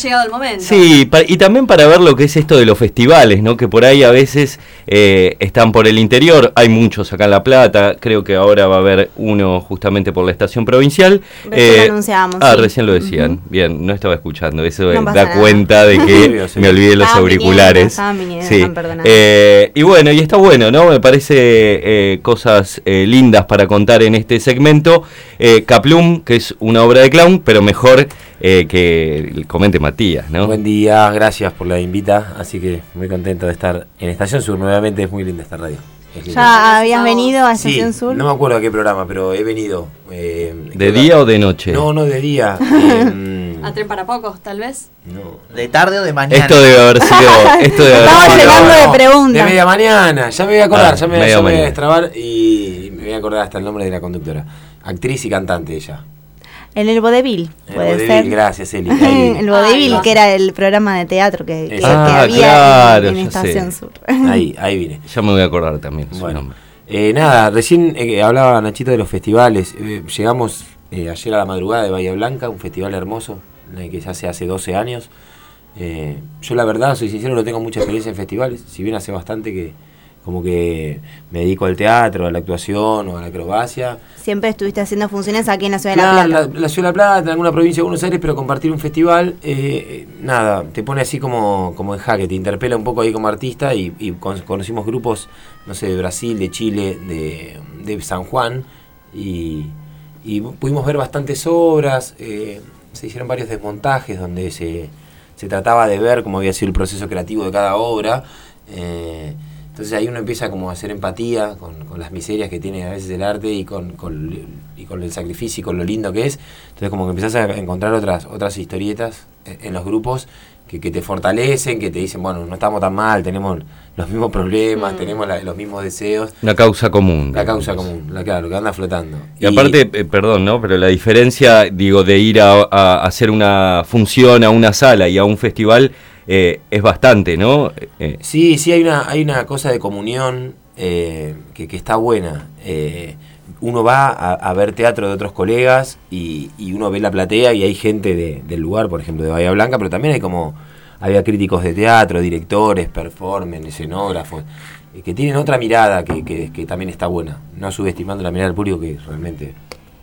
llegado el momento. Sí, y también para ver lo que es esto de los festivales, ¿no? Que por ahí a veces eh, están por el interior, hay muchos acá en La Plata, creo que ahora va a haber uno justamente por la estación provincial. Recién lo anunciamos, Ah, sí. recién lo decían. Bien, no estaba escuchando, eso No eh, da nada. cuenta de que me olvidé los Estaban auriculares. viniendo, Sí. Eh, y bueno, y está bueno, ¿no? Me parece eh, cosas eh, lindas para contar en este segmento. Eh, Caplum, que es una obra de clown, pero mejor eh, que comente Matías, ¿no? Buen día, gracias por la invita. Así que muy contento de estar en Estación Sur. Nuevamente es muy linda esta radio. Es linda. ¿Ya habías venido a Sí, Estación Sur? no me acuerdo a qué programa, pero he venido. eh, ¿De día o de noche? No, no de día. eh, A tren para pocos, tal vez. no. ¿De tarde o de mañana? Esto debe haber sido. Esto debe haber Estamos llegando de preguntas. De media mañana, ya me voy a acordar, Ah, ya me, media ya me voy a destrabar y me voy a acordar hasta el nombre de la conductora. Actriz y cantante ella. En el Vodevil, El puede vodevil, ser. Gracias, Eli. el Vodevil, que era el programa de teatro que, que- que Ah, había claro, en, en Estación sé. Sur. Ahí, ahí vine. Ya me voy a acordar también su Bueno, nombre. eh, nada, recién eh, hablaba Nachito de los festivales. Eh, llegamos eh, ayer a la madrugada de Bahía Blanca, un festival hermoso que se hace hace 12 años. Eh, yo la verdad, soy sincero, no tengo mucha experiencia en festivales, si bien hace bastante que como que me dedico al teatro, a la actuación o a la acrobacia. Siempre estuviste haciendo funciones aquí en la ciudad de La Plata. la, la ciudad de La Plata, en alguna provincia de Buenos Aires, pero compartir un festival, eh, eh, nada, te pone así como, como en jaque, te interpela un poco ahí como artista y, y con- conocimos grupos, no sé, de Brasil, de Chile, de, de San Juan y, y pudimos ver bastantes obras, eh, se hicieron varios desmontajes donde se, se trataba de ver cómo había sido el proceso creativo de cada obra. eh, entonces ahí uno empieza como a hacer empatía con, con las miserias que tiene a veces el arte y con, con, y con el sacrificio y con lo lindo que es. Entonces como que empezás a encontrar otras, otras historietas en, en los grupos que, que te fortalecen, que te dicen, bueno, no estamos tan mal, tenemos los mismos problemas, tenemos la- los mismos deseos. Una causa común. La digamos. causa común, la, claro, que anda flotando. Y, aparte, eh, perdón, ¿no? Pero la diferencia, digo, de ir a, a hacer una función a una sala y a un festival eh, es bastante, ¿no? Eh, Sí, sí, hay una, hay una cosa de comunión eh, que, que está buena. Eh, uno va a, a ver teatro de otros colegas y, y uno ve la platea y hay gente de- del lugar, por ejemplo, de Bahía Blanca, pero también hay como, había críticos de teatro, directores, performers, escenógrafos, eh, que tienen otra mirada que, que- que también está buena, no subestimando la mirada del público que realmente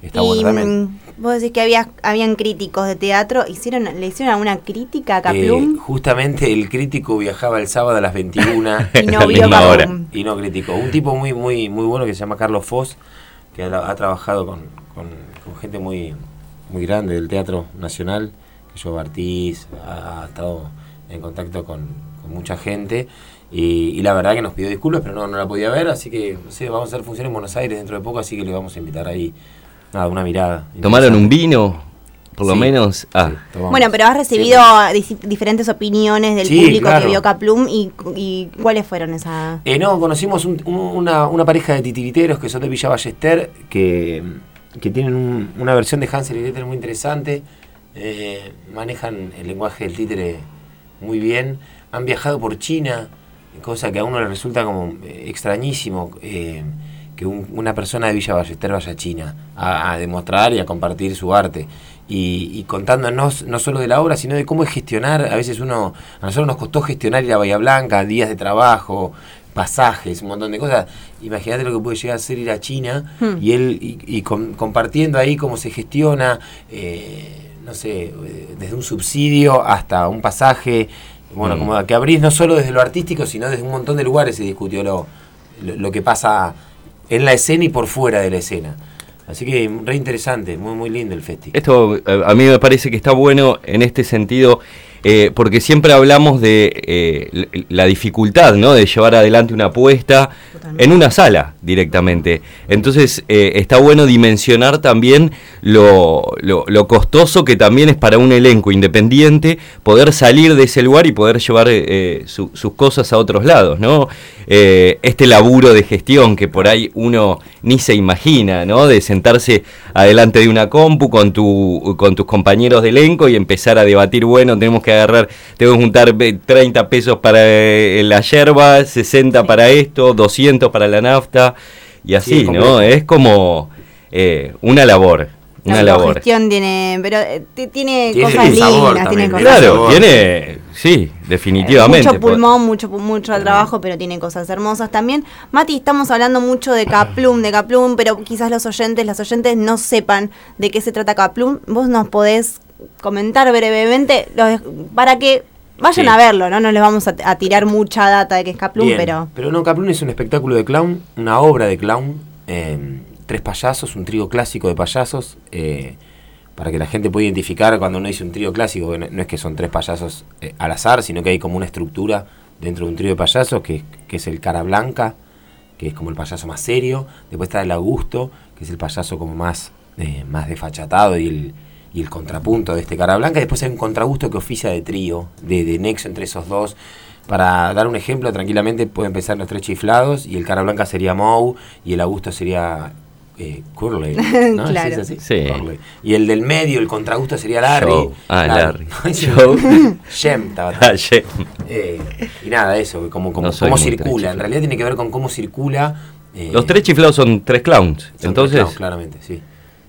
está y también. mm, vos decís que había, habían críticos de teatro, hicieron ¿le hicieron alguna crítica a Eh, Caplum? justamente el crítico viajaba el sábado a las 21 y no vio y no criticó. Un tipo muy muy muy bueno que se llama Carlos Foss, que ha, ha trabajado con, con- con gente muy muy grande del Teatro Nacional, que yo Bartiz, ha, ha estado en contacto con, con mucha gente. Y, y la verdad que nos pidió disculpas, pero no, no la podía ver, así que no sé, vamos a hacer función en Buenos Aires dentro de poco, así que le vamos a invitar ahí nada, una mirada. ¿Tomaron un vino? Por lo Sí, menos. Ah, sí. Bueno, pero has recibido diferentes opiniones del Sí, público claro. que vio Caplum y, y ¿cuáles fueron esas? Eh, no, conocimos un- un- una, una pareja de titiriteros que son de Villa Ballester, que, que tienen un- una versión de Hansel y Gretel muy interesante, eh, manejan el lenguaje del títere muy bien, han viajado por China, cosa que a uno le resulta como eh, extrañísimo eh, que un- una persona de Villa Ballester vaya a China a, a demostrar y a compartir su arte. Y, y contándonos no solo de la obra, sino de cómo es gestionar, a veces uno, a nosotros nos costó gestionar ir a Bahía Blanca, días de trabajo, pasajes, un montón de cosas. Imagínate lo que puede llegar a ser ir a China Hmm. y él y, y com- compartiendo ahí cómo se gestiona, eh, no sé, eh, desde un subsidio hasta un pasaje, bueno, Mm. como que abrís no solo desde lo artístico, sino desde un montón de lugares se discutió lo, lo, lo que pasa en la escena y por fuera de la escena. Así que re interesante, muy muy lindo el festival. Esto eh, a mí me parece que está bueno en este sentido, eh, porque siempre hablamos de eh, la dificultad ¿no? de llevar adelante una apuesta en una sala directamente. Entonces eh, está bueno dimensionar también lo, lo- lo costoso que también es para un elenco independiente poder salir de ese lugar y poder llevar su- sus cosas a otros lados. ¿no? Este laburo de gestión que por ahí uno ni se imagina, ¿no? de sentarse adelante de una compu con, tu, con tus compañeros de elenco y empezar a debatir, bueno, tenemos que agarrar, tengo que juntar ve- 30 pesos para eh, la yerba, 60 para esto, 200 para la nafta, y así, es ¿no? Es como eh, una labor. Una La labor. gestión tiene, pero eh, tiene, Tiene cosas lindas, también, tiene cosas Claro, sabor. tiene, sí, definitivamente. Mucho pulmón, mucho mucho trabajo, pero tiene cosas hermosas también. Mati, estamos hablando mucho de Caplum, de Caplum, pero quizás los oyentes, las oyentes no sepan de qué se trata Caplum. Vos nos podés comentar brevemente lo- para que vayan Sí. a verlo, ¿no? No les vamos a, a tirar mucha data de que es Caplum, Bien, pero no, Caplun es un espectáculo de clown, una obra de clown, eh, tres payasos, un trío clásico de payasos, eh, para que la gente pueda identificar cuando uno dice un trío clásico, no es que son tres payasos eh, al azar, sino que hay como una estructura dentro de un trío de payasos, que, que es el cara blanca, que es como el payaso más serio, después está el Augusto, que es el payaso como más, eh, más desfachatado y el, y el contrapunto de este cara blanca, y después hay un contragusto que oficia de trío, de, de nexo entre esos dos. Para dar un ejemplo, tranquilamente pueden empezar los tres chiflados y el cara blanca sería Moe y el Augusto sería eh, Curly. ¿no? Claro. ¿Sí es así? Sí. Curly. Y el del medio, el contragusto sería Larry. Joe. Ah, Larry. Joe. Shem Ah, eh, y nada, eso, como, como, No cómo circula. En realidad tiene que ver con cómo circula. eh, Los tres chiflados son tres clowns. son Entonces, tres clowns, claramente, sí.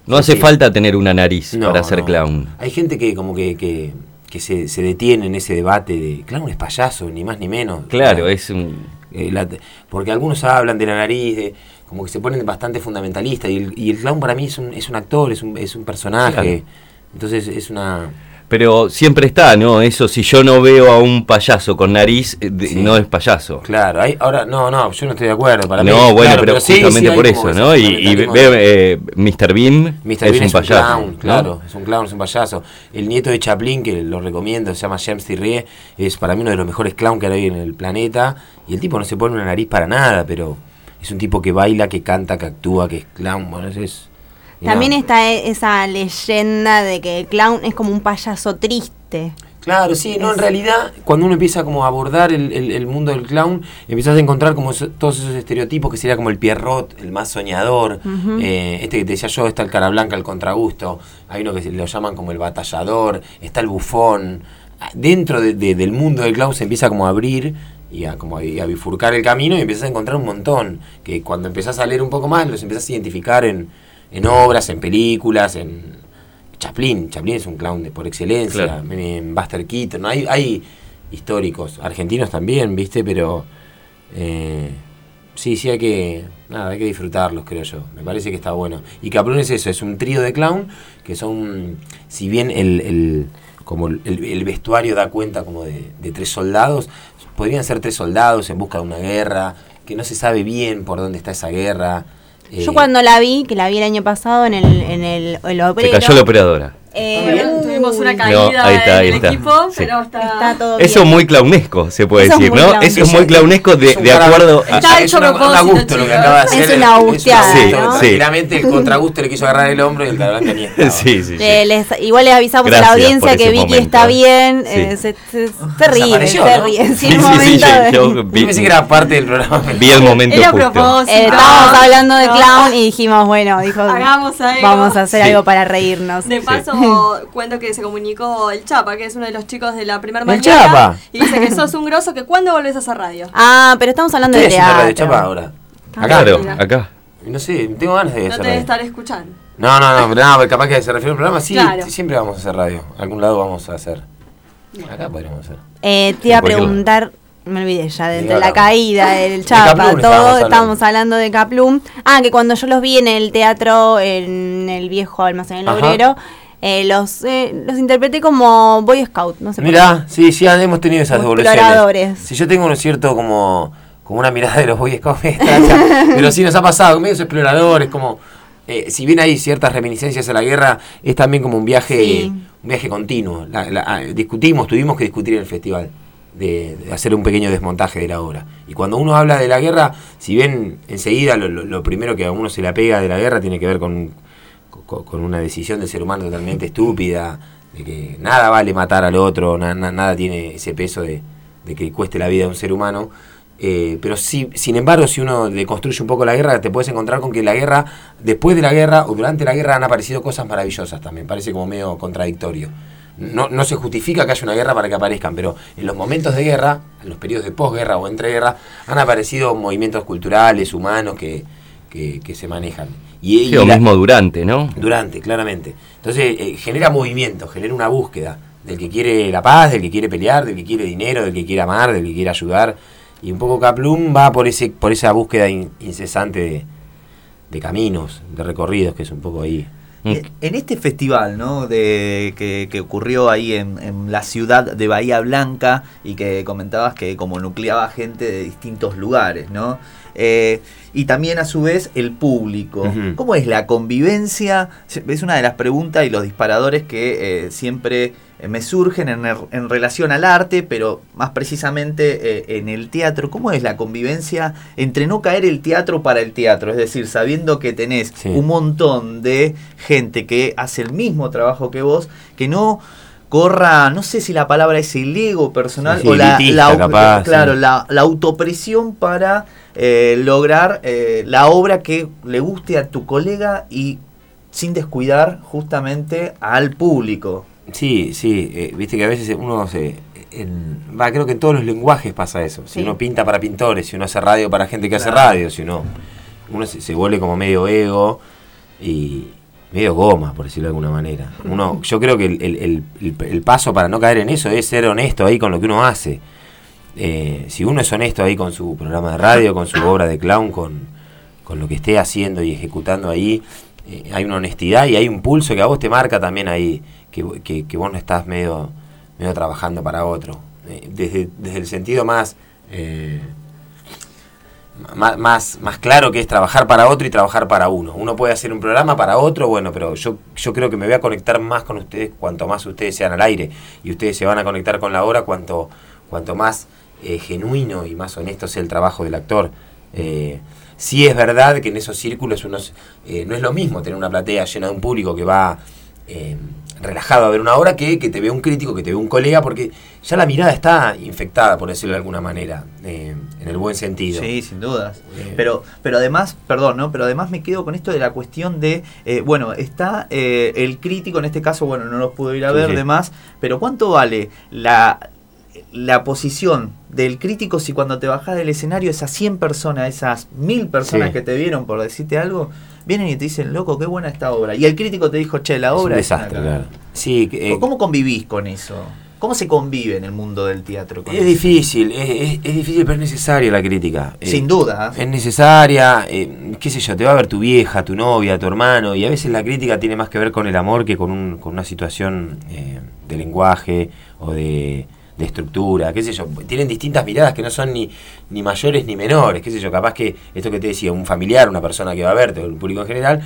No hace falta tener una nariz No, para ser no. clown. Hay gente que como que, que, que se, se detiene en ese debate de clown es payaso, ni más ni menos. Claro, La- es un. eh, la- porque algunos hablan de la nariz, de, como que se ponen bastante fundamentalistas, y el, y el clown para mí es un, es un actor, es un, es un personaje. Claro. Entonces es una... Pero siempre está, ¿no? Eso, si yo no veo a un payaso con nariz, eh, de- Sí. no es payaso. Claro, hay, ahora, no, no, yo no estoy de acuerdo. Para no, mí, bueno, claro, pero, sí, justamente sí, por eso, ¿no? Y, y fundamentalismo ve, de- eh, Mr. Bean Mr. es Bean un es un payaso. clown, ¿no? claro, es un clown, es un payaso. El nieto de Chaplin, que lo recomiendo, se llama James Thierry, es para mí uno de los mejores clowns que hay en el planeta. Y el tipo no se pone una nariz para nada, pero es un tipo que baila, que canta, que actúa, que es clown. Bueno, es. Y también nada. está e- esa leyenda de que el clown es como un payaso triste. Claro, sí, no, en realidad, cuando uno empieza como a abordar el, el- el mundo del clown, empiezas a encontrar como todos esos estereotipos que sería como el Pierrot, el más soñador, eh, este que te decía yo, está el cara blanca, el contragusto, hay uno que lo llaman como el batallador, está el bufón. Ah, Dentro de- de- del mundo del clown se empieza como a abrir y a, como a, a bifurcar el camino y empiezas a encontrar un montón, que cuando empezás a leer un poco más los empiezas a identificar en, en obras, en películas, en Chaplin, Chaplin es un clown de, por excelencia, Claro. en Buster Keaton, hay, hay históricos, argentinos también, ¿viste? Pero eh, sí, sí hay que, nada, hay que disfrutarlos, creo yo, me parece que está bueno. Y Caplun es eso, es un trío de clown que son, si bien el, el- como el, el vestuario da cuenta como de, de tres soldados, podrían ser tres soldados en busca de una guerra, que no se sabe bien por dónde está esa guerra. Yo eh, cuando la vi, que la vi el año pasado en el, en el, el Se obrero, cayó la operadora. Eh, tuvimos una caída ahí está, ahí del está. equipo, Sí. pero está, Está todo Eso es bien. muy clownesco, se puede Eso es decir, ¿no? clown. Eso es muy clownesco de, Es de acuerdo a... Está es hecho a propósito, gusto lo que acaba de Es hacer. una gusteada, Sí, gusto. ¿no? sí. Tranquilamente el contragusto le quiso agarrar el hombro y el cabrón tenía. Sí, sí, sí. Eh, les- igual les avisamos a la Gracias audiencia que Vicky momento. está bien, Sí. eh, se, se- se ríe, se ¿no? ríe. Sí, Sí, el sí, sí, momento de- yo pensé que era parte del programa. vi el momento justo. propósito. Eh, estábamos hablando de No. clown y dijimos, bueno, dijo, Hagamos algo. vamos a hacer algo para reírnos. De paso, cuento que se comunicó el Chapa, que es uno de los chicos de la primera ¿El mañana. Chapa? Y dice que sos un grosso, que cuándo volvés a hacer radio. Ah, pero estamos hablando de haciendo radio teatro. chapa ahora. Ah, Acá. Acá. No sé, tengo ganas de No hacer te debe estar escuchando. No, no, no, pero no, pero capaz que se refiere a un programa. Sí, Claro. sí, siempre vamos a hacer radio. Algún lado vamos a hacer. Acá podríamos hacer. Eh, te iba a preguntar, me olvidé ya, de, de la caída, el De chapa, Caplum todo, estábamos estábamos hablando de Caplum. Ah, que cuando yo los vi en el teatro, en el viejo almacén del Ajá. obrero, eh, los, eh, los interpreté como Boy Scout, no sé por Mirá, sí, sí, hemos tenido esas devoluciones. exploradores. Si yo tengo un cierto como, como una mirada de los Boy Scouts pero sí nos ha pasado, medios exploradores, como, eh, si bien hay ciertas reminiscencias a la guerra, es también como un viaje, Sí. un viaje continuo. La- la- ah, discutimos, tuvimos que discutir en el festival. De, de hacer un pequeño desmontaje de la obra. Y cuando uno habla de la guerra, si bien enseguida lo, lo- lo primero que a uno se le apega de la guerra tiene que ver con, con, una decisión del ser humano totalmente estúpida, de que nada vale matar al otro, na- na- nada tiene ese peso de, que cueste la vida a un ser humano. Eh, pero sí, sin embargo, si uno le construye un poco la guerra, te puedes encontrar con que la guerra, después de la guerra o durante la guerra han aparecido cosas maravillosas también. Parece como medio contradictorio. No, no se justifica que haya una guerra para que aparezcan, pero en los momentos de guerra, en los periodos de posguerra o entreguerra, han aparecido movimientos culturales, humanos que, que se manejan. Y, lo mismo durante, ¿no? Durante, claramente. Entonces eh, genera movimiento, genera una búsqueda del que quiere la paz, del que quiere pelear, del que quiere dinero, del que quiere amar, del que quiere ayudar. Y un poco Caplum va por ese por esa búsqueda incesante de, caminos, de recorridos, que es un poco ahí. En este festival ¿no? de, que, ocurrió ahí en, la ciudad de Bahía Blanca y que comentabas que como nucleaba gente de distintos lugares, ¿no? Eh, y también a su vez el público. ¿Cómo es la convivencia? Es una de las preguntas y los disparadores que eh, siempre eh, me surgen en, relación al arte, pero más precisamente en el teatro. ¿Cómo es la convivencia entre no caer el teatro para el teatro? Es decir, sabiendo que tenés un montón de gente que hace el mismo trabajo que vos, que no corra, no sé si la palabra es el ego personal o la, claro, la, la autopresión para eh, lograr eh, la obra que le guste a tu colega y sin descuidar justamente al público. Sí, sí, eh, viste que a veces uno se... va, creo que en todos los lenguajes pasa eso. Si uno pinta para pintores, si uno hace radio para gente que hace radio, si uno, uno se, vuelve como medio ego y medio goma, por decirlo de alguna manera. Uno, yo creo que el, el paso para no caer en eso es ser honesto ahí con lo que uno hace eh, si uno es honesto ahí con su programa de radio, con su obra de clown, con, lo que esté haciendo y ejecutando ahí, eh, hay una honestidad y hay un pulso que a vos te marca también ahí, que, que, vos no estás medio, medio trabajando para otro. Eh, desde, desde el sentido más, más, más, claro que es trabajar para otro y trabajar para uno. Uno puede hacer un programa para otro, bueno, pero yo, yo creo que me voy a conectar más con ustedes cuanto más ustedes sean al aire y ustedes se van a conectar con la hora cuanto, cuanto más eh, genuino y más honesto sea el trabajo del actor. Eh, sí es verdad que en esos círculos uno, eh, no es lo mismo tener una platea llena de un público que va relajado a ver una obra que, que te ve un crítico, que te ve un colega, porque ya la mirada está infectada, por decirlo de alguna manera, en el buen sentido. Sí, sin dudas. pero, pero además, perdón, ¿no? Pero además me quedo con esto de la cuestión de, bueno, está el crítico, en este caso, bueno, no los pudo ir a ver, demás, pero ¿cuánto vale la la posición del crítico si cuando te bajas del escenario esas 100 personas, esas 1000 personas que te vieron por decirte algo, vienen y te dicen, loco, qué buena esta obra. Y el crítico te dijo, che, la obra es un desastre, claro. Sí, eh, ¿Cómo convivís con eso? ¿Cómo se convive en el mundo del teatro? es difícil, es, difícil, pero es necesaria la crítica. Eh, Sin duda. Es necesaria, eh, qué sé yo, te va a ver tu vieja, tu novia, tu hermano, y a veces la crítica tiene más que ver con el amor que con, un, con una situación de lenguaje o de, de estructura, qué sé yo, tienen distintas miradas que no son ni, ni mayores ni menores, qué sé yo, capaz que esto que te decía, un familiar, una persona que va a verte, el público en general,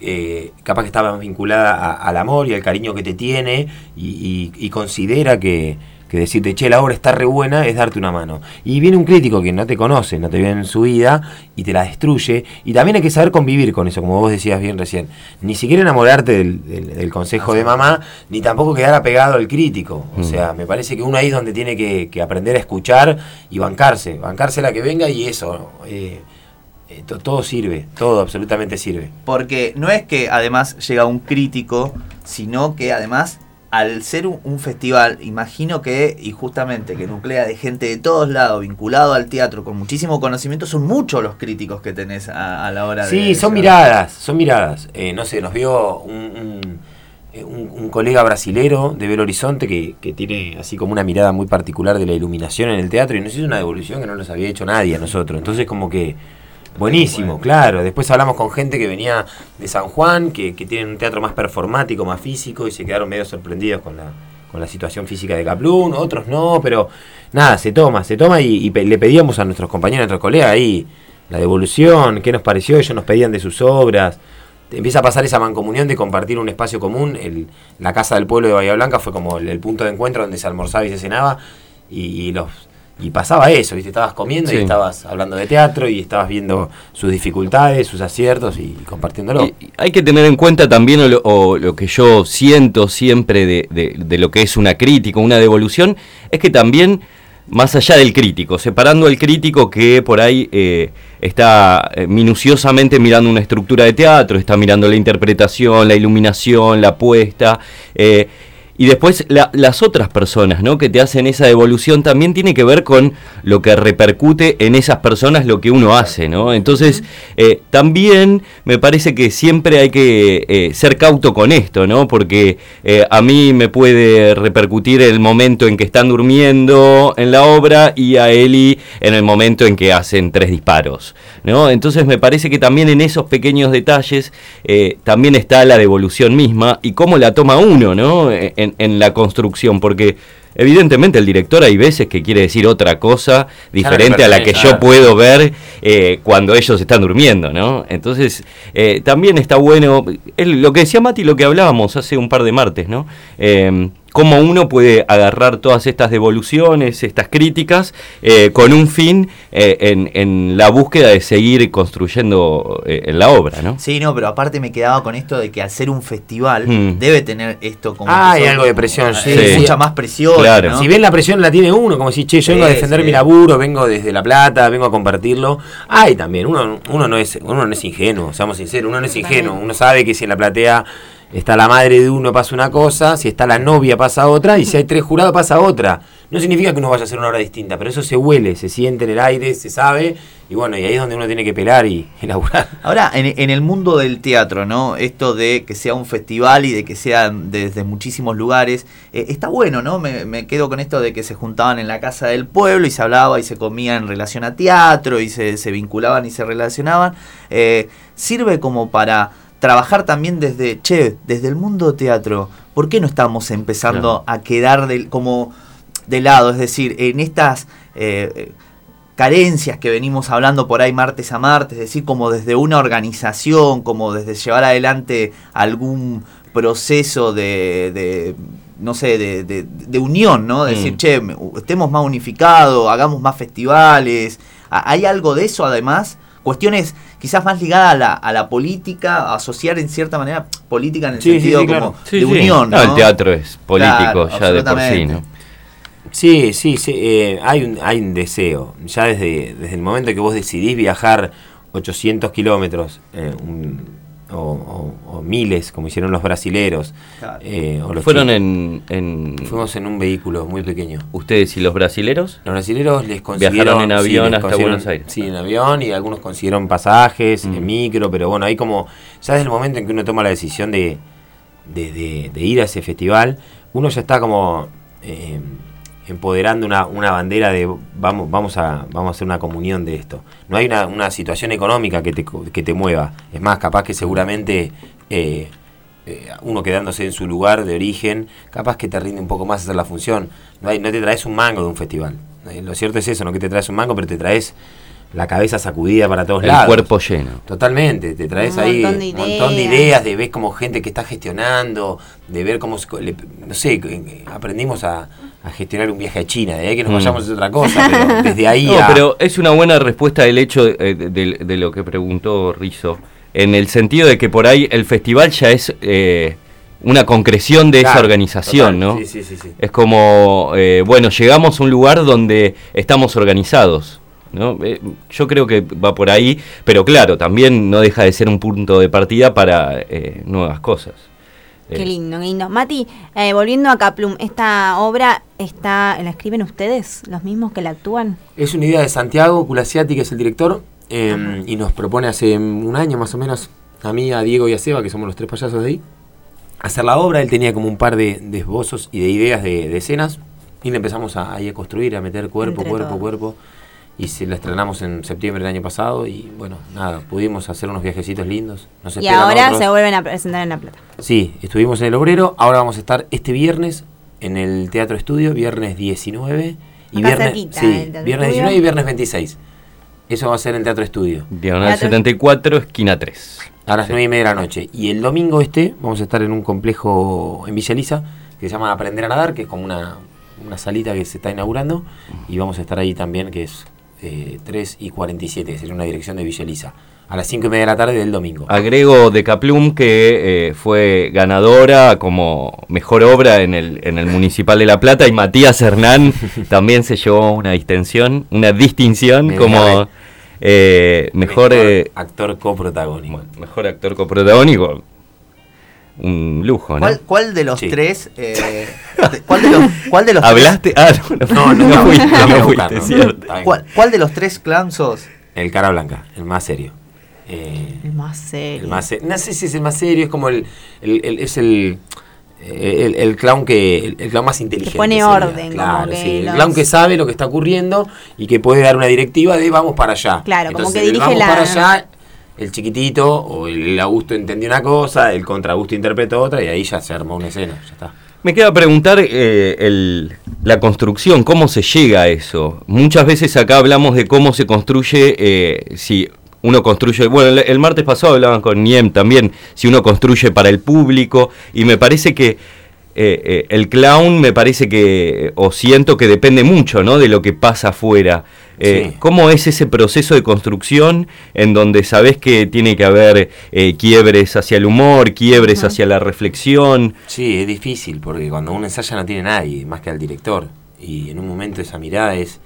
eh, capaz que está más vinculada al amor y al cariño que te tiene y considera que, que decirte, che, la obra está re buena, es darte una mano. Y viene un crítico que no te conoce, no te ve en su vida y te la destruye. Y también hay que saber convivir con eso, como vos decías bien recién. Ni siquiera enamorarte del, consejo de mamá, ni tampoco quedar apegado al crítico. O mm. sea, me parece que uno ahí es donde tiene que, aprender a escuchar y bancarse. Bancarse la que venga y eso. Eh, eh, todo sirve, todo absolutamente sirve. Porque no es que además llega un crítico, sino que además al ser un, festival, imagino que, y justamente que nuclea de gente de todos lados, vinculado al teatro, con muchísimo conocimiento, son muchos los críticos que tenés a, la hora de... Sí, son miradas, son miradas. Eh, no sé, nos vio un, un, colega brasilero de Belo Horizonte que, que, tiene así como una mirada muy particular de la iluminación en el teatro y nos hizo una devolución que no nos había hecho nadie a nosotros. Entonces como que Buenísimo, claro. Después hablamos con gente que venía de San Juan, que, que tienen un teatro más performático, más físico, y se quedaron medio sorprendidos con la, con la situación física de Caplún, otros no, pero nada, se toma, se toma y, le pedíamos a nuestros compañeros, a nuestros colegas ahí la devolución, qué nos pareció, ellos nos pedían de sus obras. Empieza a pasar esa mancomunión de compartir un espacio común. El, la Casa del Pueblo de Bahía Blanca fue como el, punto de encuentro donde se almorzaba y se cenaba. y los y pasaba eso, ¿viste? Estabas comiendo y estabas hablando de teatro y estabas viendo sus dificultades, sus aciertos y, compartiéndolo. hay que tener en cuenta también, o lo, que yo siento siempre de, lo que es una crítica, una devolución, es que también, más allá del crítico, separando al crítico que por ahí eh, está eh, minuciosamente mirando una estructura de teatro, está mirando la interpretación, la iluminación, la puesta. Eh, y después la- las otras personas ¿no? que te hacen esa devolución también tiene que ver con lo que repercute en esas personas lo que uno hace. ¿no? Entonces, eh, también me parece que siempre hay que eh, ser cauto con esto, ¿no? porque eh, a mí me puede repercutir el momento en que están durmiendo en la obra y a Eli en el momento en que hacen tres disparos. ¿no? Entonces me parece que también en esos pequeños detalles eh, también está la devolución misma y cómo la toma uno ¿no? en, en la construcción, porque evidentemente el director hay veces que quiere decir otra cosa diferente a la que yo claro. puedo ver eh, cuando ellos están durmiendo, ¿no? Entonces eh, también está bueno, es lo que decía Mati, lo que hablábamos hace un par de martes, ¿no? Eh, cómo uno puede agarrar todas estas devoluciones, estas críticas, eh, con un fin eh, en, en la búsqueda de seguir construyendo eh, en la obra, ¿no? Sí, no, pero aparte me quedaba con esto de que al ser un festival Mm. debe tener esto como... Ah, hay algo de como- presión, sí, eh, sí. Mucha más presión, Claro. ¿no? Si bien la presión la tiene uno, como si, che, yo vengo a defender sí. mi laburo, vengo desde La Plata, vengo a compartirlo. Hay también, uno, uno, no es, uno no es ingenuo, seamos sinceros, uno no es ingenuo. Uno sabe que si en la platea está la madre de uno pasa una cosa, si está la novia pasa otra, y si hay tres jurados pasa otra. No significa que uno vaya a hacer una hora distinta, pero eso se huele, se siente en el aire, se sabe, y bueno, y ahí es donde uno tiene que pelar y elaborar. Ahora, en, el mundo del teatro, ¿no? Esto de que sea un festival y de que sean desde muchísimos lugares, eh, está bueno, ¿no? Me, me quedo con esto de que se juntaban en la casa del pueblo y se hablaba y se comía en relación a teatro y se, se vinculaban y se relacionaban. Eh, sirve como para trabajar también desde, che, desde el mundo teatro, ¿por qué no estamos empezando a quedar del, como de lado? Es decir, en estas... eh, carencias que venimos hablando por ahí martes a martes, es decir, como desde una organización, como desde llevar adelante algún proceso de, de, no sé, de, de- de unión, ¿no? De Mm. decir, che, me- estemos más unificados, hagamos más festivales. ¿Ha- ¿Hay algo de eso además? Cuestiones quizás más ligadas a la, a la política, a asociar en cierta manera política en el Sí, sentido sí, como claro. Sí, de sí. unión, ¿no? el teatro es político Claro, ya de por sí. Sí, sí, sí, eh, hay, un, hay un deseo. Ya desde, desde el momento que vos decidís viajar 800 kilómetros eh, un- o, o- o miles, como hicieron los brasileros, Claro. eh, o los Fueron en, en- Fuimos en un vehículo muy pequeño. ustedes y los brasileros. Los brasileros les consiguieron... Viajaron en avión hasta Buenos Aires. Sí, en avión y algunos consiguieron pasajes, Mm. en micro, pero bueno, hay como... Ya desde el momento en que uno toma la decisión de, de, de- de ir a ese festival, uno ya está como eh, empoderando una, una bandera de vamos, vamos, a, vamos a hacer una comunión de esto. No hay una, una situación económica que te, co- que te mueva. Es más, capaz que seguramente... eh, eh, uno quedándose en su lugar de origen, capaz que te rinde un poco más hacer la función. No, hay, no te traes un mango de un festival. Eh, lo cierto es eso, no que te traes un mango, pero te traes la cabeza sacudida para todos El lados. cuerpo lleno. Totalmente, te traes Un ahí un montón de ideas. de ver como gente que está gestionando, de ver cómo, se co- le- no sé, aprendimos a, a gestionar un viaje a China, de ahí que nos Mm. vayamos es otra cosa, pero desde ahí No, a... pero es una buena respuesta el hecho de, de- lo que preguntó Rizo, en el sentido de que por ahí el festival ya es eh, una concreción de esa organización, total, ¿no? Sí, sí, sí, sí. Es como, eh, bueno, llegamos a un lugar donde estamos organizados. ¿no? Eh, yo creo que va por ahí, pero claro, también no deja de ser un punto de partida para eh, nuevas cosas. Qué lindo, qué lindo. Mati, eh, volviendo a Caplum, ¿esta obra está, la escriben ustedes, los mismos que la actúan? Es una idea de Santiago Culasiati, que es el director, eh, y nos propone hace un año más o menos, a mí, a Diego y a Seba, que somos los tres payasos de ahí, hacer la obra. Él tenía como un par de, de esbozos y de ideas de, de escenas, y le empezamos a, ahí a construir, a meter cuerpo, Entre cuerpo, cuerpo. Y se la estrenamos en septiembre del año pasado, y bueno, nada, pudimos hacer unos viajecitos lindos. Nos Y ahora otros. se vuelven a presentar en La Plata. Sí, estuvimos en el Obrero, ahora vamos a estar este viernes en el Teatro Estudio, viernes 19 y Acá viernes, cerquita sí, viernes Estudio. 19 y viernes 26. Eso va a ser en Teatro Estudio, Diagonal Teatro- 74, esquina 3. a las 9 y media de la noche. Y el domingo este vamos a estar en un complejo en Villa Elisa que se llama Aprender a Nadar, que es como una, una salita que se está inaugurando. Y vamos a estar ahí también, que es eh, 3 y 47, que sería una dirección de Villa Elisa. A las 5 y media de la tarde del domingo. Agrego de Caplum que eh, fue ganadora como mejor obra en el, en el Municipal de La Plata y Matías Hernán también se llevó una distinción, una distinción Me como eh, mejor, eh, actor coprotagónico. bueno, mejor actor coprotagónico. un lujo, ¿no? ¿Cuál, cuál de los Sí. tres? ¿Cuál de los, cuál de los tres- ¿Hablaste? Ah, no, No, no, no, fuiste, no, no voy a fuiste, buscar, no. cierto. Está bien. ¿Cuál, cuál de los tres clowns sos? El cara blanca, el más serio. Eh, El más serio. el más se- no sé si es el más serio, es como el, el- el- es el, el, el clown que el, el clown más inteligente. pone sería. orden, como claro, que sí, el clown que sabe lo que está ocurriendo y que puede dar una directiva de vamos para allá. Claro, como que dirige vamos la- para allá, el chiquitito o el Augusto entendió una cosa, el contra Augusto interpretó otra y ahí ya se armó una escena, ya está. Me queda preguntar eh, el- la construcción, cómo se llega a eso. Muchas veces acá hablamos de cómo se construye, eh, si uno construye, bueno, el, martes pasado hablaban con Niem también, si uno construye para el público, y me parece que eh, eh, el clown me parece que, o siento que depende mucho, ¿no? De lo que pasa afuera. Eh, Sí. ¿Cómo es ese proceso de construcción en donde sabes que tiene que haber eh, quiebres hacia el humor, quiebres hacia la reflexión? Sí, es difícil porque cuando uno ensaya no tiene nadie más que al director. Y en un momento esa mirada es,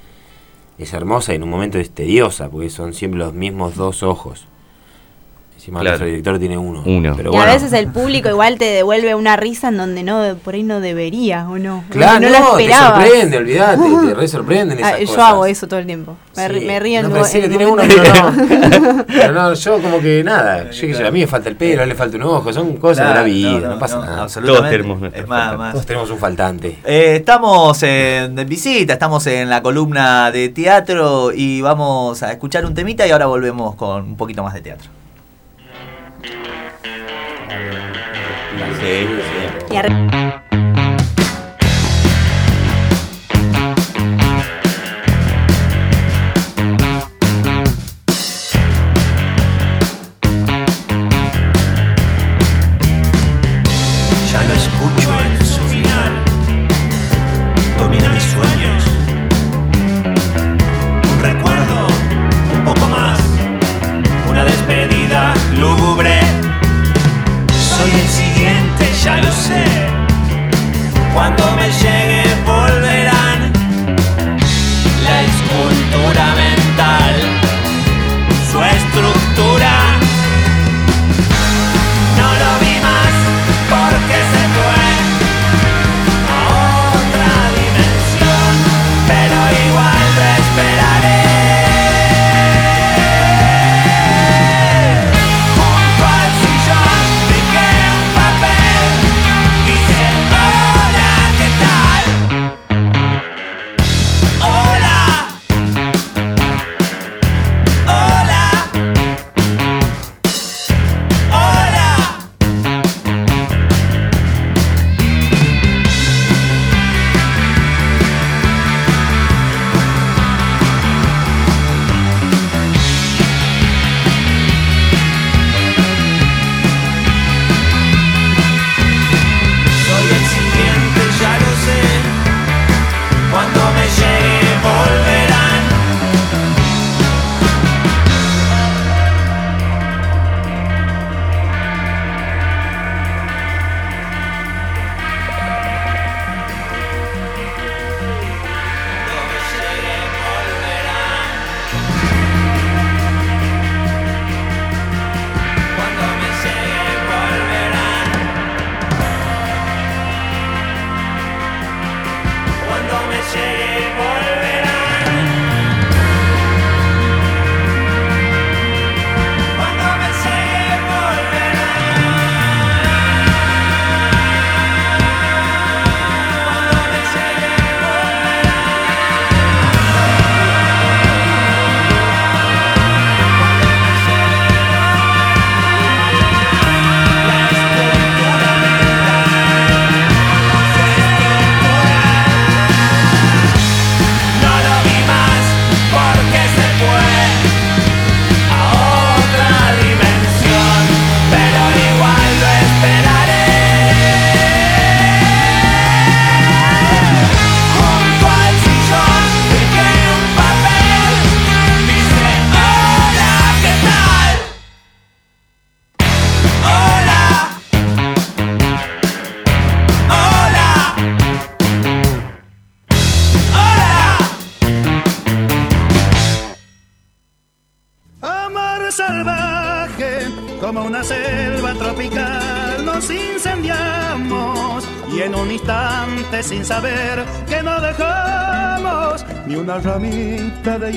es hermosa y en un momento es tediosa porque son siempre los mismos dos ojos. Encima Claro. nuestro director tiene uno. Uno. Pero y bueno, a veces el público igual te devuelve una risa en donde no por ahí no debería o no. Claro, no, no, lo te sorprende, olvídate, te re sorprenden esas Ah, yo cosas. hago eso todo el tiempo. Me, Sí. me río en no, pero sí que en tiene uno, pero no. Pero no, yo como que nada. Yo que sé, a mí me falta el pelo, a él le falta un ojo, son cosas de la Claro, vida, no, no, no, pasa no, nada. absolutamente. Todos tenemos Es más, más. Todos tenemos un faltante. Eh, estamos en, visita, estamos en la columna de teatro y vamos a escuchar un temita y ahora volvemos con un poquito más de teatro. Y arre-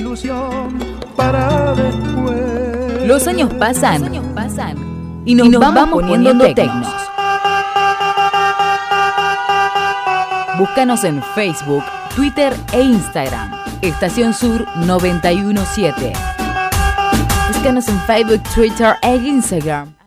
ilusión para después. Los años pasan, y nos, vamos, poniendo, tecnos. Búscanos en Facebook, Twitter e Instagram. Estación Sur 917. Búscanos en Facebook, Twitter e Instagram.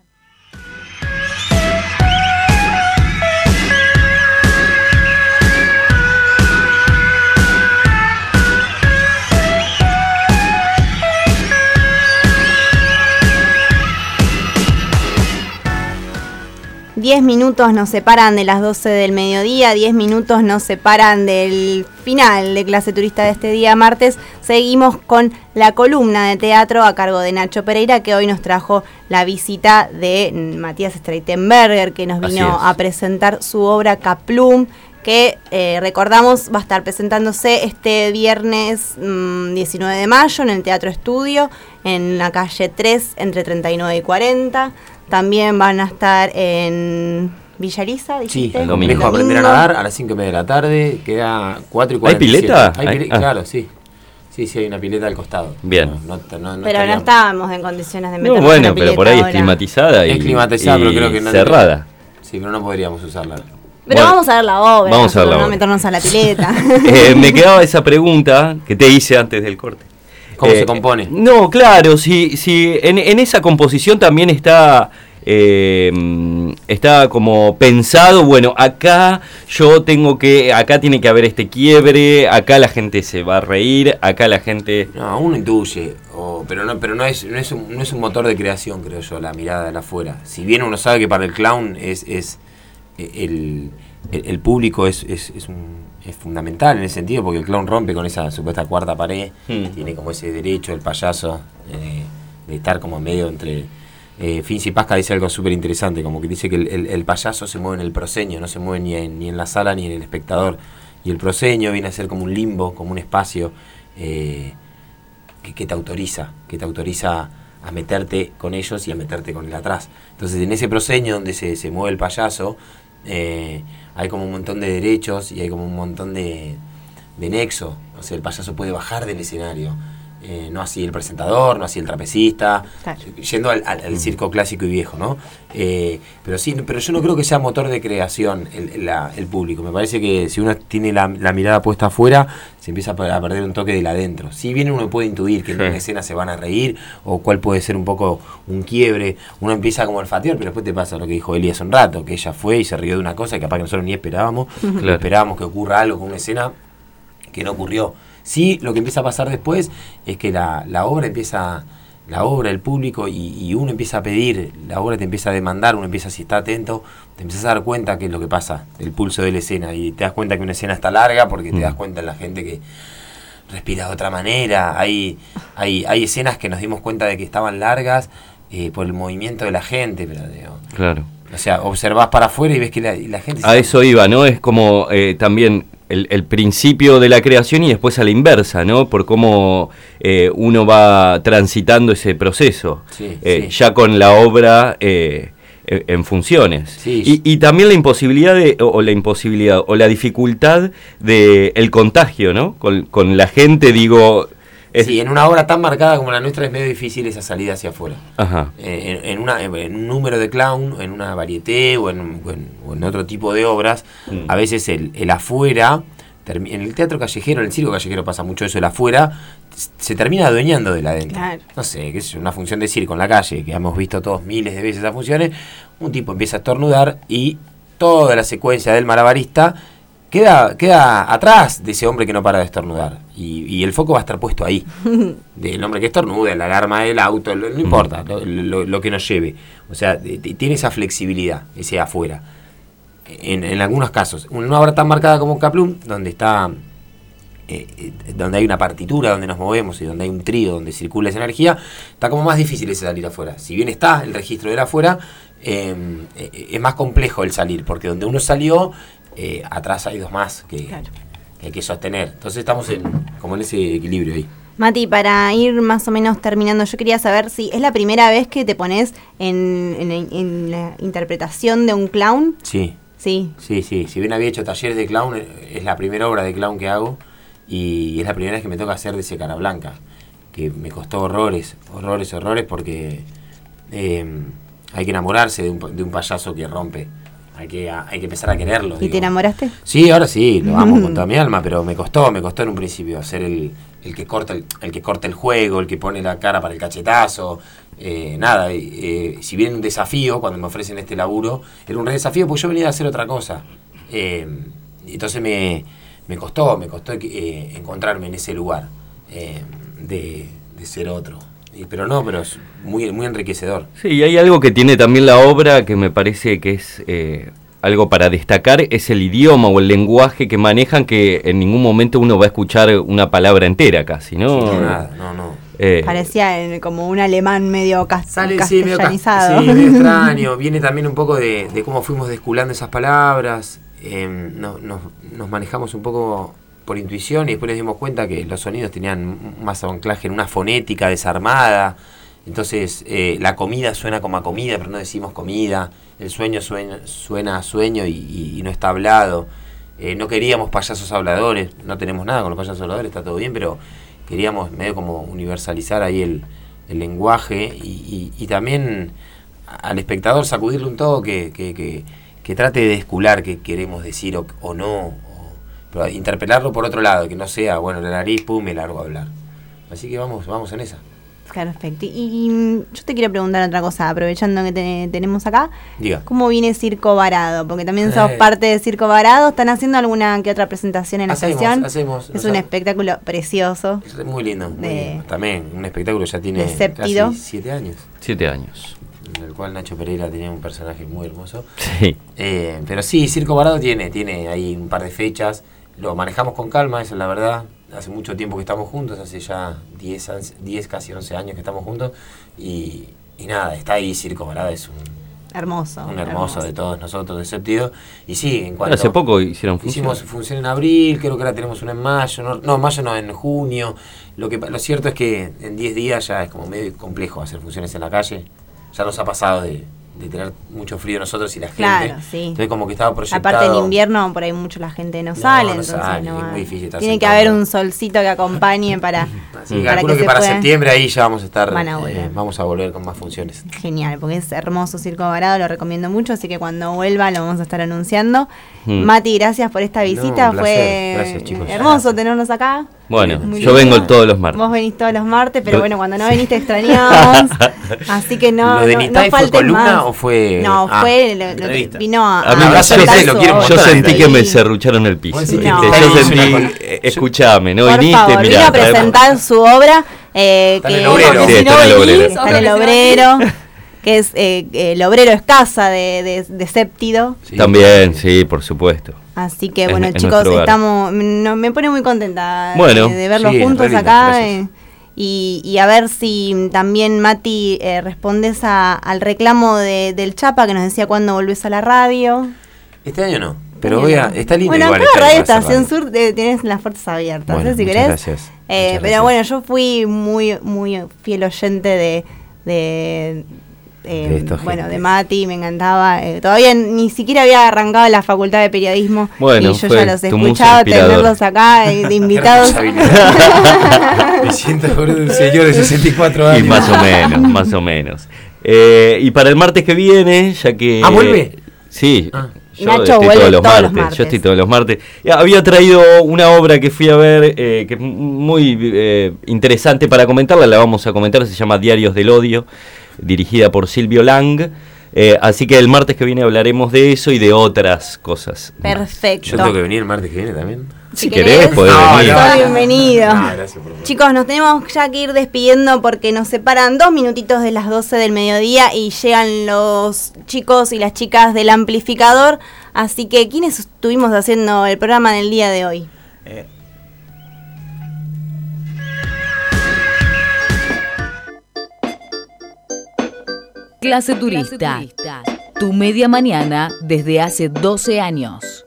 Diez minutos nos separan de las 12 del mediodía, 10 minutos nos separan del final de clase turista de este día martes. Seguimos con la columna de teatro a cargo de Nacho Pereira, que hoy nos trajo la visita de Matías Streitenberger, que nos vino a presentar su obra Caplum, que eh, recordamos va a estar presentándose este viernes mm, 19 de mayo en el Teatro Estudio, en la calle 3, entre 39 y 40. También van a estar en Villariza, Sí, el domingo. domingo aprender a nadar a las 5 y media de la tarde, queda 4 y ¿Hay 47. pileta? Hay Hay- pile- ah. Claro, sí. Sí, sí, hay una pileta al costado. Bien. No, no- no- no Pero no estábamos en condiciones de No, meternos en bueno, la pero pileta por ahí es climatizada y, Es climatizada, y pero creo que no- cerrada. Sí, pero no podríamos usarla. Pero Bueno, vamos a ver la obra, vamos a ver la no obra. meternos a la pileta. Eh, me quedaba esa pregunta que te hice antes del corte. ¿Cómo Eh, se compone? No, claro, si, si en, en esa composición también está eh, está como pensado, bueno, acá yo tengo que, acá tiene que haber este quiebre, acá la gente se va a reír, acá la gente... No, uno intuye, pero no, pero no es, no es, un, no es un motor de creación, creo yo, la mirada de afuera. Si bien uno sabe que para el clown es, es el, el, el público es, es, es, un- es fundamental en ese sentido, porque el clown rompe con esa supuesta cuarta pared, Hmm. tiene como ese derecho, el payaso, eh, de estar como medio entre... Eh, Finzi Pasca dice algo súper interesante, como que dice que el, el- el payaso se mueve en el proseño, no se mueve ni en, ni en la sala ni en el espectador. Y el proseño viene a ser como un limbo, como un espacio eh, que, que te autoriza, que te autoriza a meterte con ellos y a meterte con el atrás. Entonces en ese proseño donde se, se mueve el payaso, eh, hay como un montón de derechos y hay como un montón de, de nexo. O sea, el payaso puede bajar del escenario. Eh, no así el presentador, no así el trapecista, Claro. yendo al, al- al circo clásico y viejo, ¿no? Eh, pero sí, pero yo no creo que sea motor de creación el, la- el público. Me parece que si uno tiene la, la mirada puesta afuera, se empieza a per- a perder un toque del adentro. Si bien uno puede intuir que en una escena se van a reír, o cuál puede ser un poco un quiebre, uno empieza como a olfatear, pero después te pasa lo que dijo Eli hace un rato, que ella fue y se rió de una cosa que capaz que nosotros ni esperábamos, Claro. esperábamos que ocurra algo con una escena que no ocurrió. Sí, lo que empieza a pasar después es que la, la obra empieza, la obra, el público, y, y uno empieza a pedir, la obra te empieza a demandar, uno empieza, si está atento, te empiezas a dar cuenta qué es lo que pasa, el pulso de la escena, y te das cuenta que una escena está larga porque te Mm. das cuenta en la gente que respira de otra manera, hay, hay, hay escenas que nos dimos cuenta de que estaban largas eh, por el movimiento de la gente, pero digo, Claro. o sea, observás para afuera y ves que la, la gente... A eso iba, ¿no? Es como eh, también el, el principio de la creación y después a la inversa, ¿no? Por cómo eh, uno va transitando ese proceso, Sí, eh, sí. ya con la obra eh, en en funciones. Sí. Y, y también la imposibilidad, de, o, la imposibilidad, o la dificultad de el contagio, ¿no? Con, con la gente, digo... es- Sí, en una obra tan marcada como la nuestra es medio difícil esa salida hacia afuera. Ajá. Eh, en, en una, en un número de clown, en una varieté o en, o en- o en otro tipo de obras, Mm. a veces el, el afuera, en el teatro callejero, en el circo callejero pasa mucho eso, el afuera se termina adueñando del adentro. Claro. No sé, que es una función de circo en la calle, que hemos visto todos miles de veces esas funciones, un tipo empieza a estornudar y toda la secuencia del malabarista queda, queda atrás de ese hombre que no para de estornudar. Y, y el foco va a estar puesto ahí. Del hombre que estornuda, la alarma del auto, lo- no importa, lo, lo- lo que nos lleve. O sea, de- de- tiene esa flexibilidad, ese afuera. En, en algunos casos, una obra tan marcada como Caplum, donde está eh, eh, donde hay una partitura, donde nos movemos y donde hay un trío, donde circula esa energía, está como más difícil ese salir afuera. Si bien está el registro del afuera, eh, eh, es más complejo el salir, porque donde uno salió, atrás hay dos más que, Claro. Hay que sostener. Entonces estamos en, como en ese equilibrio ahí. Mati, para ir más o menos terminando, yo quería saber si es la primera vez que te pones en, en- en la interpretación de un clown. Sí, Sí. sí, sí. Si bien había hecho talleres de clown, es la primera obra de clown que hago y es la primera vez que me toca hacer de ese cara blanca, que me costó horrores, horrores, horrores, porque eh, hay que enamorarse de un, de un payaso que rompe. Hay que, hay que empezar a quererlo. ¿Y digo. te enamoraste? Sí, ahora sí, lo amo con toda mi alma, pero me costó, me costó en un principio hacer el, el que corta el, el que corta el juego, el que pone la cara para el cachetazo, eh, nada, eh, si bien un desafío, cuando me ofrecen este laburo, era un re desafío porque yo venía a hacer otra cosa. Eh, entonces me, me costó, me costó eh, encontrarme en ese lugar de, de ser otro. Y- pero no, pero muy, muy enriquecedor. Sí, y hay algo que tiene también la obra que me parece que es eh, algo para destacar, es el idioma o el lenguaje que manejan, que en ningún momento uno va a escuchar una palabra entera casi, ¿no? No, nada, no, no. Eh, Parecía eh, como un alemán medio Sale, sí, medio, sí, medio extraño. Viene también un poco de, de cómo fuimos desculando esas palabras. Eh, no- nos, nos manejamos un poco por intuición y después nos dimos cuenta que los sonidos tenían más anclaje en una fonética desarmada. Entonces eh, la comida suena como a comida, pero no decimos comida. El sueño suena, a sueño y, no está hablado. Eh, no queríamos payasos habladores, no tenemos nada con los payasos habladores, está todo bien, pero queríamos medio como universalizar ahí el, lenguaje y, también al espectador sacudirle un toque, que, trate de descular qué queremos decir o, no, pero interpelarlo por otro lado, que no sea, bueno, la nariz, pum, me largo a hablar. Así que vamos, vamos en esa. Perfecto. Y, y, mm, yo te quiero preguntar otra cosa, aprovechando que te tenemos acá. Diga. ¿Cómo viene Circo Varado? Porque también sos Eh. parte de Circo Varado. ¿Están haciendo alguna que otra presentación en la Hacemos, estación? hacemos. Es un ha- espectáculo precioso. Es muy lindo, muy De- lindo. También, un espectáculo ya tiene casi siete años, siete años. en el cual Nacho Pereira tenía un personaje muy hermoso. Sí. Eh, pero sí, Circo Varado tiene, tiene ahí un par de fechas. Lo manejamos con calma, esa es la verdad. Hace mucho tiempo que estamos juntos, hace ya 10, ans- 10 casi 11 años que estamos juntos. Y, y nada, está ahí Circo Varado, es un, Hermoso. un hermoso de todos nosotros, de Séptido. Y sí, en cuanto... Hace poco hicieron función. Hicimos función en abril, creo que ahora tenemos una en mayo, no, no, en mayo no, en junio. Lo que pa- lo cierto es que en 10 días ya es como medio complejo hacer funciones en la calle. Ya nos ha pasado de, de tener mucho frío nosotros y la gente. Claro, sí. Entonces como que estaba proyectado. Aparte en invierno, por ahí mucho la gente no, No, sale, no entonces sale, no es muy difícil estar Tiene que haber un solcito que acompañe para, Así que para calculo que, se para pueda- septiembre ahí ya vamos a estar, Van a eh, volver. vamos a volver con más funciones. Genial, porque es hermoso Circo Varado, lo recomiendo mucho, así que cuando vuelva lo vamos a estar anunciando. Mm. Mati, gracias por esta visita, fue Gracias, chicos. hermoso tenernos acá. Bueno, Muy yo vengo todos los martes. Vos venís todos los martes, pero bueno, cuando no venís te extrañamos. así que no, ¿Lo de no, no faltes columna o fue- No, ah, fue. lo- lo- entrevista. vino a. A mí me- lo quiero yo sentí que me serrucharon el piso. ¿viste? que Yo sentí, eh, escuchame, ¿no Por viniste? favor, Mirá, vino a traemos- presentar su obra. Eh, Está en que el obrero. Sí, si está en el obrero. Está en el obrero. que es eh, el obrero escasa de, de, de Séptido. Sí. También, sí, por supuesto. Así que bueno, es chicos, hogar. estamos no, me pone muy contenta Bueno, de, de verlos sí, juntos acá. eh, y, y a ver si también, Mati, eh, respondes a- al reclamo de, del Chapa que nos decía cuándo volvés a la radio. Este año no, pero voy a... Está lindo Bueno, igual. acá este Radio Estación. Sur eh, tienes las puertas abiertas, Bueno, ¿eh? si querés. gracias, Eh, pero gracias. bueno, yo fui muy, muy fiel oyente de, de, eh, De bueno, gente. de Mati, me encantaba. eh, todavía ni siquiera había arrancado la facultad de periodismo Bueno, y yo fue ya los he escuchado, tenerlos acá eh, de invitados. Me siento un señor de 64 años. Y más o menos, más o menos. Eh, y para el martes que viene, ya que... Ah, ¿vuelve? Sí. Ah. Yo Nacho estoy vuelve todos los, todos los martes, martes. Yo estoy todos los martes. Y Había traído una obra que fui a ver, eh, que es muy eh, interesante para comentarla, la vamos a comentar, se llama Diarios del Odio, dirigida por Silvio Lang. Eh, así que el martes que viene hablaremos de eso y de otras cosas. más. Perfecto. Yo tengo que venir el martes que viene también. Si querés, podés No, venir. no. Todo bienvenido. Ah, gracias por Chicos, nos tenemos ya que ir despidiendo porque nos separan dos minutitos de las 12 del mediodía y llegan los chicos y las chicas del amplificador. Así que, ¿quiénes estuvimos haciendo el programa en el día de hoy? Eh, Clase Turista. Tu media mañana desde hace 12 años.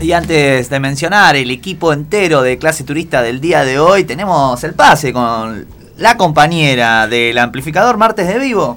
Y antes de mencionar el equipo entero de clase turista del día de hoy, tenemos el pase con la compañera del amplificador Martes de Vivo,